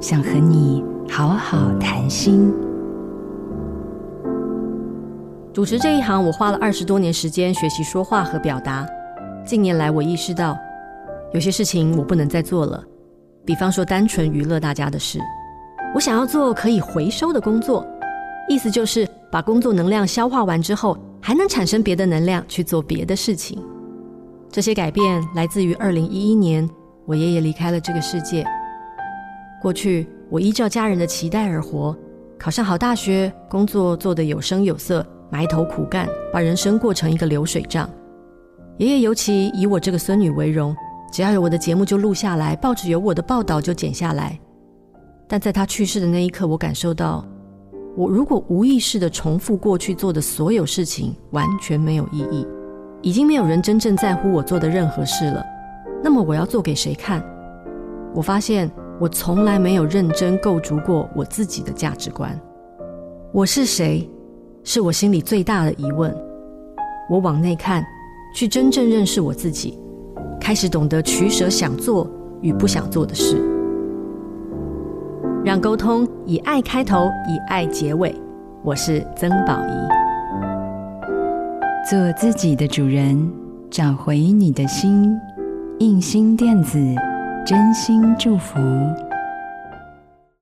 想和你好好谈心。主持这一行，我花了二十多年时间学习说话和表达。近年来，我意识到有些事情我不能再做了，比方说单纯娱乐大家的事。我想要做可以回收的工作，意思就是把工作能量消化完之后，还能产生别的能量去做别的事情。这些改变来自于二零一一年，我爷爷离开了这个世界。过去，我依照家人的期待而活，考上好大学，工作做得有声有色，埋头苦干，把人生过成一个流水账。爷爷尤其以我这个孙女为荣，只要有我的节目就录下来，报纸有我的报道就剪下来。但在他去世的那一刻，我感受到，我如果无意识的重复过去做的所有事情，完全没有意义，已经没有人真正在乎我做的任何事了。那么我要做给谁看？我发现。我从来没有认真构筑过我自己的价值观。我是谁，是我心里最大的疑问。我往内看，去真正认识我自己，开始懂得取舍想做与不想做的事。让沟通以爱开头，以爱结尾。我是曾宝仪，做自己的主人，找回你的心。印心电子。真心祝福。